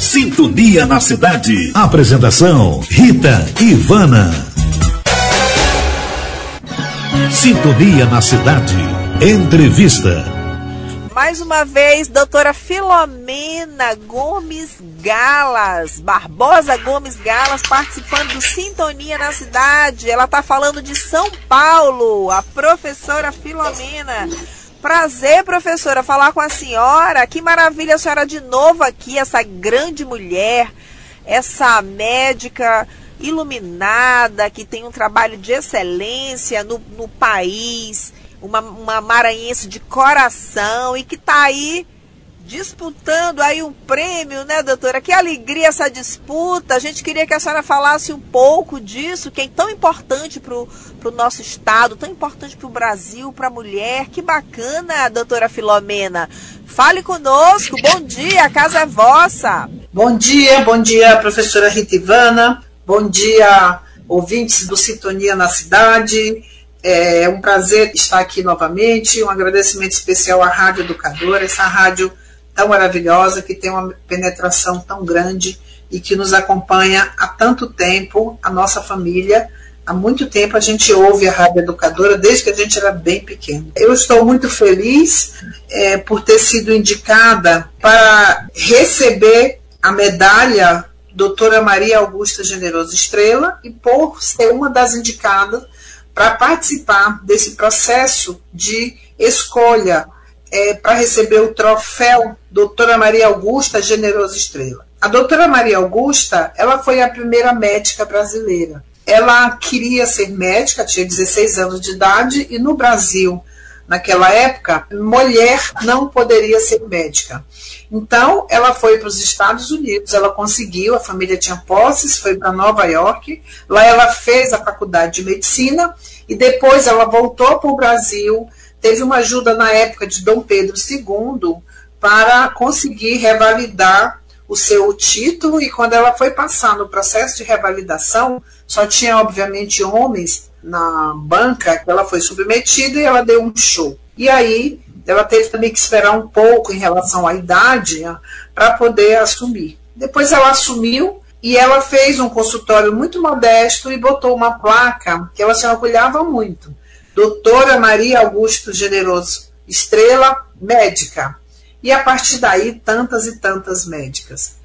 Sintonia na cidade. Apresentação: Rita Ivana. Sintonia na cidade. Entrevista. Mais uma vez, doutora Filomena Gomes Galas, Barbosa Gomes Galas, participando do Sintonia na Cidade. Ela está falando de São Paulo, a professora Filomena. Prazer, professora, falar com a senhora. Que maravilha a senhora de novo aqui, essa grande mulher, essa médica iluminada, que tem um trabalho de excelência no, no país uma, uma maranhense de coração e que está aí disputando aí um prêmio, né, doutora? Que alegria essa disputa. A gente queria que a senhora falasse um pouco disso, que é tão importante para o nosso estado, tão importante para o Brasil, para a mulher. Que bacana, doutora Filomena. Fale conosco. Bom dia, a casa é vossa. Bom dia, bom dia, professora Rita Ivana. Bom dia, ouvintes do Sintonia na Cidade. É um prazer estar aqui novamente. Um agradecimento especial à Rádio Educadora, essa rádio tão maravilhosa, que tem uma penetração tão grande e que nos acompanha há tanto tempo, a nossa família. Há muito tempo a gente ouve a Rádio Educadora, desde que a gente era bem pequeno. Eu estou muito feliz é, por ter sido indicada para receber a medalha Doutora Maria Augusta Generoso Estrela e por ser uma das indicadas para participar desse processo de escolha é, para receber o troféu Doutora Maria Augusta Generoso Estrela. A doutora Maria Augusta, ela foi a primeira médica brasileira. Ela queria ser médica, tinha 16 anos de idade, e no Brasil, naquela época, mulher não poderia ser médica. Então, ela foi para os Estados Unidos, ela conseguiu, a família tinha posses, foi para Nova York, lá ela fez a faculdade de medicina e depois ela voltou para o Brasil, teve uma ajuda na época de Dom Pedro II para conseguir revalidar o seu título e quando ela foi passar no processo de revalidação, só tinha obviamente homens na banca que ela foi submetida e ela deu um show. E aí ela teve também que esperar um pouco em relação à idade né, para poder assumir. Depois ela assumiu e ela fez um consultório muito modesto e botou uma placa que ela se orgulhava muito. Doutora Maria Augusto Generoso Estrela, médica. E a partir daí, tantas e tantas médicas.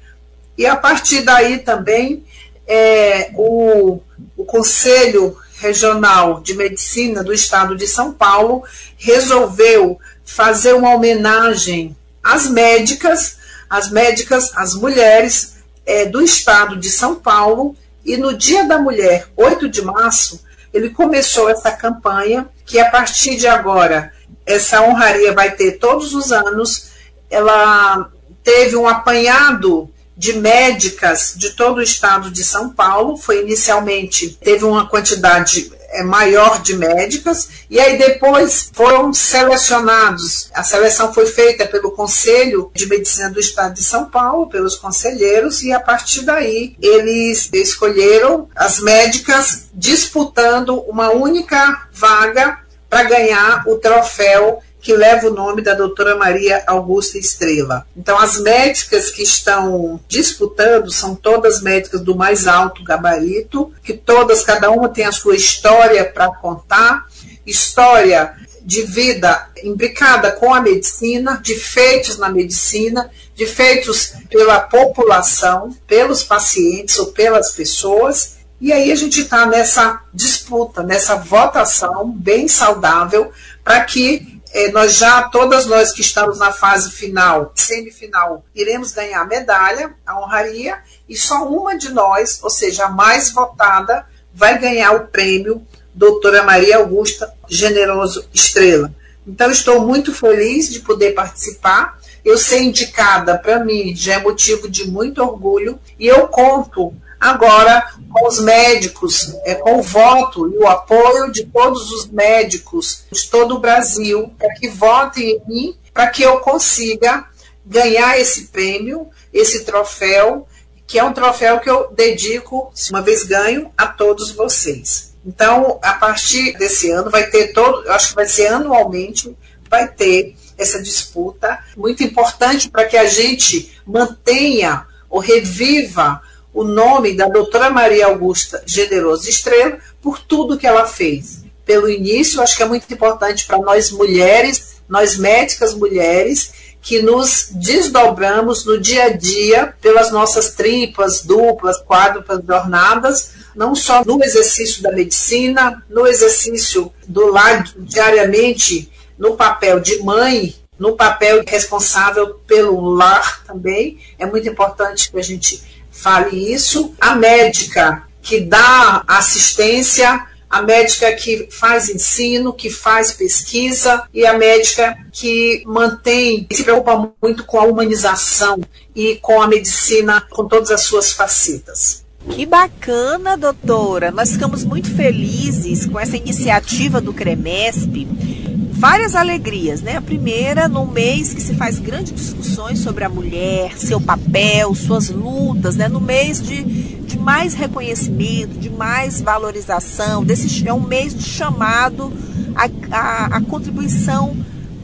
E a partir daí também, é, o, o Conselho Regional de Medicina do Estado de São Paulo resolveu fazer uma homenagem às médicas, às médicas, às mulheres é, do Estado de São Paulo. E no Dia da Mulher, 8 de março, ele começou essa campanha que a partir de agora essa honraria vai ter todos os anos. Ela teve um apanhado de médicas de todo o estado de São Paulo. Foi inicialmente, teve uma quantidade maior de médicas, e aí depois foram selecionados. A seleção foi feita pelo Conselho de Medicina do Estado de São Paulo, pelos conselheiros, e a partir daí eles escolheram as médicas disputando uma única vaga para ganhar o troféu que leva o nome da doutora Maria Augusta Estrela. Então, as médicas que estão disputando são todas médicas do mais alto gabarito, que todas, cada uma tem a sua história para contar, história de vida imbricada com a medicina, de feitos na medicina, de feitos pela população, pelos pacientes ou pelas pessoas. E aí a gente está nessa disputa, nessa votação bem saudável para que é, nós já, todas nós que estamos na fase final, semifinal, iremos ganhar a medalha, a honraria, e só uma de nós, ou seja, a mais votada, vai ganhar o prêmio Doutora Maria Augusta Generoso Estrela. Então, estou muito feliz de poder participar. Eu ser indicada, para mim, já é motivo de muito orgulho, e eu conto Agora, com os médicos, é, com o voto e o apoio de todos os médicos de todo o Brasil, para que votem em mim, para que eu consiga ganhar esse prêmio, esse troféu, que é um troféu que eu dedico, uma vez ganho, a todos vocês. Então, a partir desse ano, vai ter todo, acho que vai ser anualmente, vai ter essa disputa muito importante para que a gente mantenha ou reviva o nome da doutora Maria Augusta Generoso Estrela por tudo que ela fez. Pelo início, acho que é muito importante para nós mulheres, nós médicas mulheres, que nos desdobramos no dia a dia pelas nossas tripas, duplas, quádruplas jornadas, não só no exercício da medicina, no exercício do lar diariamente, no papel de mãe, no papel responsável pelo lar também. É muito importante que a gente fale isso. A médica que dá assistência a médica que faz ensino, que faz pesquisa e a médica que mantém, se preocupa muito com a humanização e com a medicina, com todas as suas facetas. Que bacana, doutora! Nós ficamos muito felizes com essa iniciativa do CREMESP várias alegrias, né? A primeira, num mês que se faz grandes discussões sobre a mulher, seu papel, suas lutas, né? No mês de, de mais reconhecimento, de mais valorização, desse, é um mês de chamado a, a, a contribuição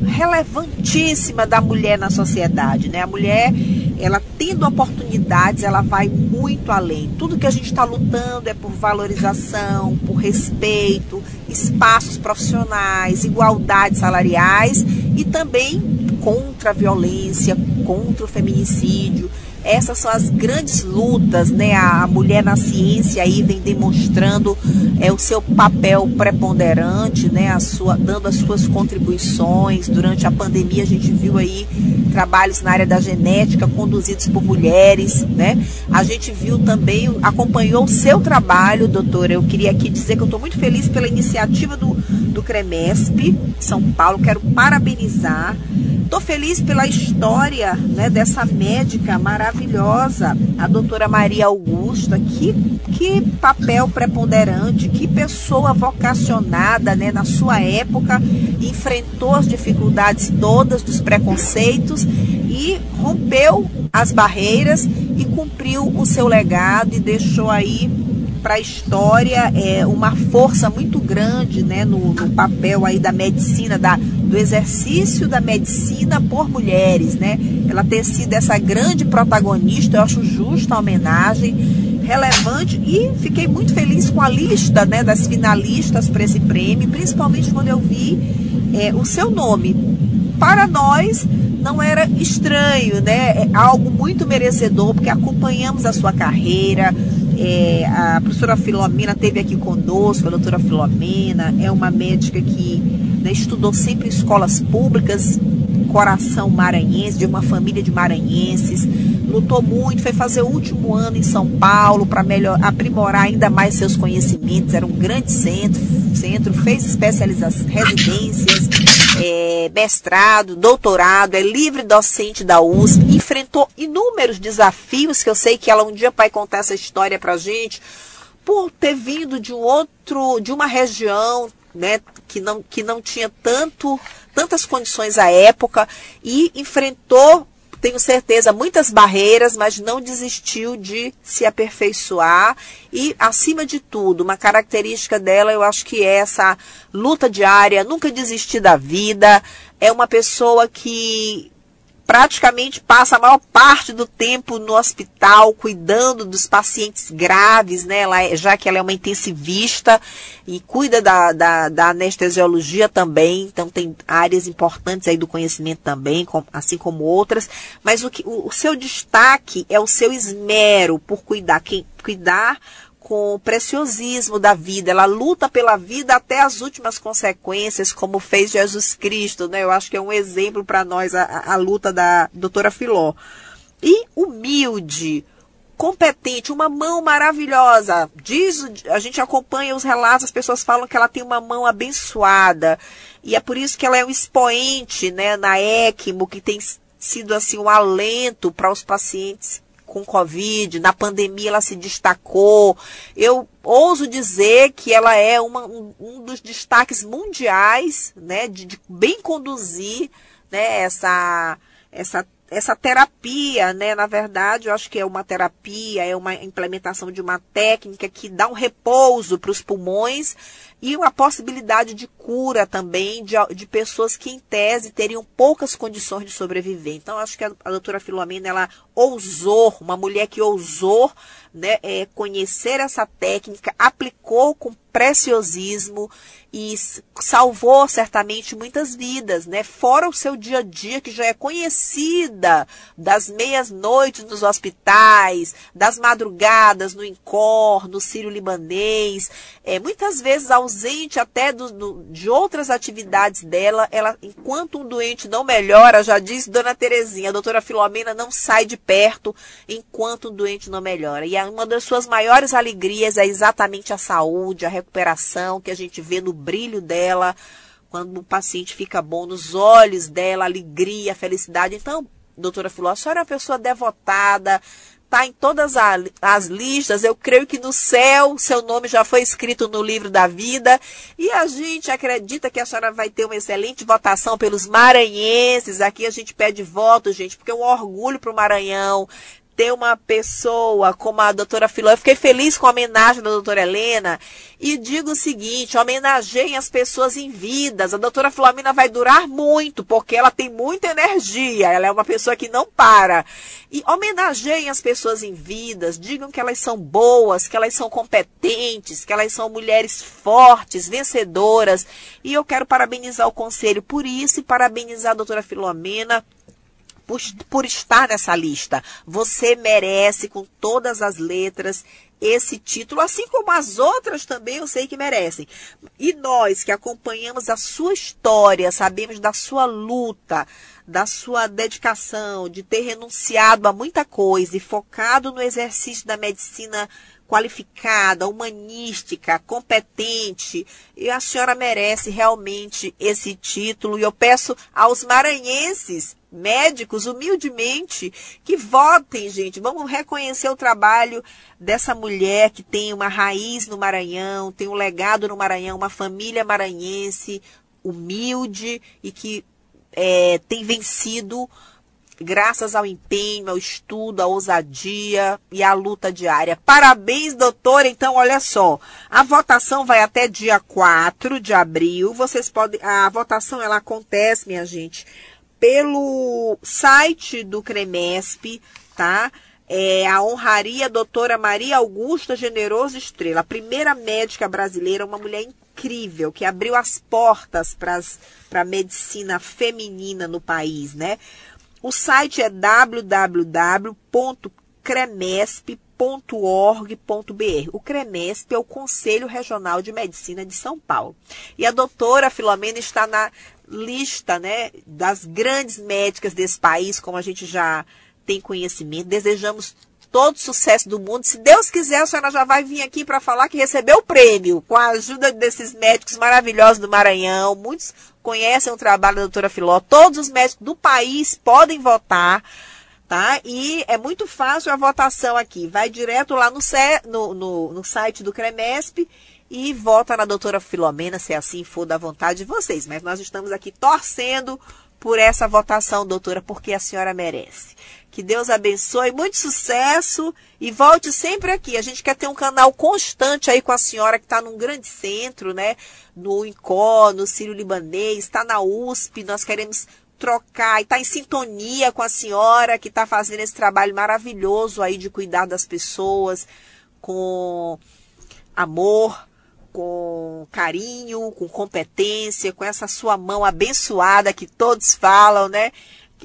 relevantíssima da mulher na sociedade, né? A mulher, ela tendo oportunidades, ela vai muito além. Tudo que a gente está lutando é por valorização, por respeito, espaços profissionais, igualdades salariais e também contra a violência, contra o feminicídio. Essas são as grandes lutas, né? A mulher na ciência aí vem demonstrando é, o seu papel preponderante, né? A sua, dando as suas contribuições. Durante a pandemia a gente viu aí trabalhos na área da genética conduzidos por mulheres, né? A gente viu também, acompanhou o seu trabalho, doutora. Eu queria aqui dizer que eu estou muito feliz pela iniciativa do, do CREMESP São Paulo. Quero parabenizar Estou feliz pela história né, dessa médica maravilhosa, a doutora Maria Augusta. Que, que papel preponderante, que pessoa vocacionada né, na sua época, enfrentou as dificuldades todas dos preconceitos e rompeu as barreiras e cumpriu o seu legado e deixou aí para a história é, uma força muito grande né, no, no, papel aí da medicina, da, do exercício da medicina por mulheres. Né? Ela ter sido essa grande protagonista, eu acho justa a homenagem, relevante e fiquei muito feliz com a lista né, das finalistas para esse prêmio, principalmente quando eu vi é, o seu nome. Para nós, não era estranho, né? É algo muito merecedor, porque acompanhamos a sua carreira, é, a professora Filomena teve aqui conosco, a doutora Filomena é uma médica que né, estudou sempre em escolas públicas, coração maranhense, de uma família de maranhenses, lutou muito, foi fazer o último ano em São Paulo para melhor aprimorar ainda mais seus conhecimentos, era um grande centro, centro fez especializações, residências, é, mestrado, doutorado, é livre docente da USP, enfrentou inúmeros desafios que eu sei que ela um dia vai contar essa história para gente, por ter vindo de um outro, de uma região, né, que não, que não tinha tanto, tantas condições à época e enfrentou tenho certeza, muitas barreiras, mas não desistiu de se aperfeiçoar. E, acima de tudo, uma característica dela, eu acho que é essa luta diária, nunca desistir da vida. É uma pessoa que praticamente passa a maior parte do tempo no hospital cuidando dos pacientes graves, né? Ela, é, já que ela é uma intensivista e cuida da, da, da, anestesiologia também, então tem áreas importantes aí do conhecimento também, assim como outras. Mas o, que, o, o seu destaque é o seu esmero por cuidar, quem cuidar com o preciosismo da vida, ela luta pela vida até as últimas consequências, como fez Jesus Cristo, né? Eu acho que é um exemplo para nós a, a, luta da doutora Filó. E humilde, competente, uma mão maravilhosa. Diz, a gente acompanha os relatos, as pessoas falam que ela tem uma mão abençoada. E é por isso que ela é um expoente, né, na ECMO, que tem sido assim um alento para os pacientes com Covid, na pandemia ela se destacou. Eu ouso dizer que ela é uma, um, um, dos destaques mundiais, né, de, de bem conduzir, né, essa, essa essa terapia, né, na verdade, eu acho que é uma terapia, é uma implementação de uma técnica que dá um repouso para os pulmões e uma possibilidade de cura também de, de pessoas que, em tese, teriam poucas condições de sobreviver. Então, acho que a, a doutora Filomena, ela ousou, uma mulher que ousou né, é, conhecer essa técnica, aplicou com preciosismo e salvou certamente muitas vidas, né? Fora o seu dia a dia que já é conhecida das meias noites nos hospitais, das madrugadas no Incor, no Sírio Libanês, é, muitas vezes ausente até do, do, de outras atividades dela, ela, enquanto um doente não melhora, já disse Dona Terezinha, a doutora Filomena não sai de perto enquanto um doente não melhora. E uma das suas maiores alegrias é exatamente a saúde, a recuperação que a gente vê no brilho dela, quando o paciente fica bom, nos olhos dela, alegria, felicidade. Então, doutora Filó, a senhora é uma pessoa devotada, está em todas as listas. Eu creio que no céu seu nome já foi escrito no livro da vida. E a gente acredita que a senhora vai ter uma excelente votação pelos maranhenses. Aqui a gente pede voto, gente, porque é um orgulho para o Maranhão ter uma pessoa como a doutora Filó. Eu fiquei feliz com a homenagem da doutora Helena e digo o seguinte, homenageiem as pessoas em vidas. A doutora Filomena vai durar muito, porque ela tem muita energia, ela é uma pessoa que não para. E homenageiem as pessoas em vidas, digam que elas são boas, que elas são competentes, que elas são mulheres fortes, vencedoras. E eu quero parabenizar o conselho por isso e parabenizar a doutora Filomena por, por estar nessa lista. Você merece, com todas as letras, esse título, assim como as outras também eu sei que merecem. E nós que acompanhamos a sua história, sabemos da sua luta, da sua dedicação, de ter renunciado a muita coisa e focado no exercício da medicina qualificada, humanística, competente, e a senhora merece realmente esse título. E eu peço aos maranhenses médicos, humildemente, que votem, gente. Vamos reconhecer o trabalho dessa mulher que tem uma raiz no Maranhão, tem um legado no Maranhão, uma família maranhense humilde e que é, tem vencido graças ao empenho, ao estudo, à ousadia e à luta diária. Parabéns, doutora. Então, olha só, a votação vai até dia 4 de abril. Vocês podem, a votação ela acontece, minha gente, pelo site do CREMESP, tá? É a honraria doutora Maria Augusta Generoso Estrela, a primeira médica brasileira, uma mulher incrível, que abriu as portas para a medicina feminina no país, né? O site é www.cremesp.org.br. O CREMESP é o Conselho Regional de Medicina de São Paulo. E a doutora Filomena está na lista né, das grandes médicas desse país, como a gente já tem conhecimento. Desejamos todo sucesso do mundo. Se Deus quiser, a senhora já vai vir aqui para falar que recebeu o prêmio, com a ajuda desses médicos maravilhosos do Maranhão. Muitos conhecem o trabalho da doutora Filó. Todos os médicos do país podem votar. Tá? E é muito fácil a votação aqui. Vai direto lá no, no, no, no site do CREMESP e vota na doutora Filomena, se assim for da vontade de vocês. Mas nós estamos aqui torcendo por essa votação, doutora, porque a senhora merece. Que Deus abençoe, muito sucesso e volte sempre aqui. A gente quer ter um canal constante aí com a senhora que está num grande centro, né? No INCO, no Sírio Libanês, está na USP. Nós queremos trocar e estar tá em sintonia com a senhora que está fazendo esse trabalho maravilhoso aí de cuidar das pessoas com amor, com carinho, com competência, com essa sua mão abençoada que todos falam, né?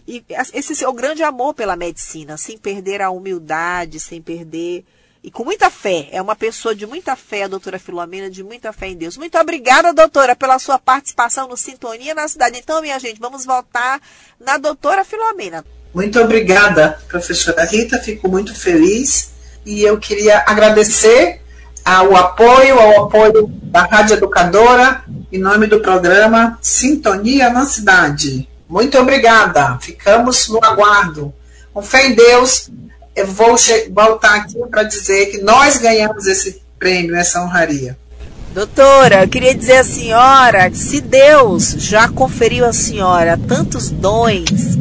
E esse seu grande amor pela medicina, sem perder a humildade, sem perder. E com muita fé. É uma pessoa de muita fé, a doutora Filomena, de muita fé em Deus. Muito obrigada, doutora, pela sua participação no Sintonia na Cidade. Então, minha gente, vamos voltar na doutora Filomena. Muito obrigada, professora Rita. Fico muito feliz. E eu queria agradecer ao apoio, ao apoio da Rádio Educadora, em nome do programa Sintonia na Cidade. Muito obrigada. Ficamos no aguardo. Com fé em Deus, eu vou voltar aqui para dizer que nós ganhamos esse prêmio, essa honraria. Doutora, eu queria dizer à senhora que se Deus já conferiu à senhora tantos dons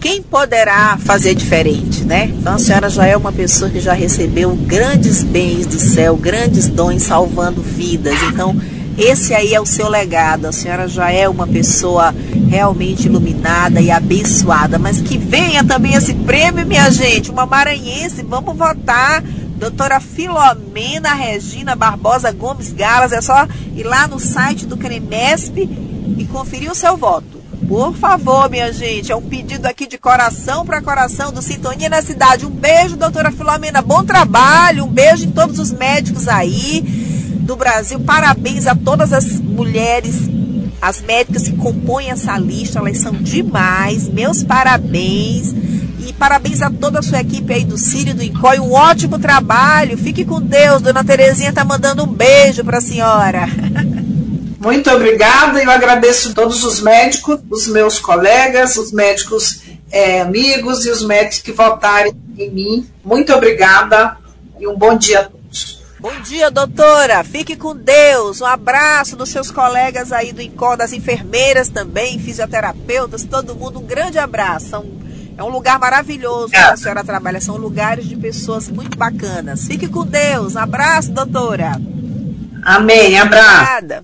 quem poderá fazer diferente, né? Então a senhora já é uma pessoa que já recebeu grandes bens do céu, grandes dons salvando vidas. Então esse aí é o seu legado. A senhora já é uma pessoa realmente iluminada e abençoada. Mas que venha também esse prêmio, minha gente, uma maranhense, vamos votar. Doutora Filomena Regina Barbosa Gomes Galas, é só ir lá no site do CREMESP e conferir o seu voto. Por favor, minha gente, é um pedido aqui de coração para coração do Sintonia na Cidade. Um beijo, doutora Filomena, bom trabalho, um beijo em todos os médicos aí do Brasil. Parabéns a todas as mulheres, as médicas que compõem essa lista, elas são demais. Meus parabéns. E parabéns a toda a sua equipe aí do Círio do Incói. Um ótimo trabalho. Fique com Deus. Dona Terezinha tá mandando um beijo para a senhora. Muito obrigada. Eu agradeço todos os médicos, os meus colegas, os médicos é, amigos e os médicos que votarem em mim. Muito obrigada e um bom dia a. Bom dia, doutora. Fique com Deus. Um abraço dos seus colegas aí do INCOR, das enfermeiras também, fisioterapeutas, todo mundo. Um grande abraço. É um lugar maravilhoso que a senhora trabalha. São lugares de pessoas muito bacanas. Fique com Deus. Um abraço, doutora. Amém. Abraço. Obrigada.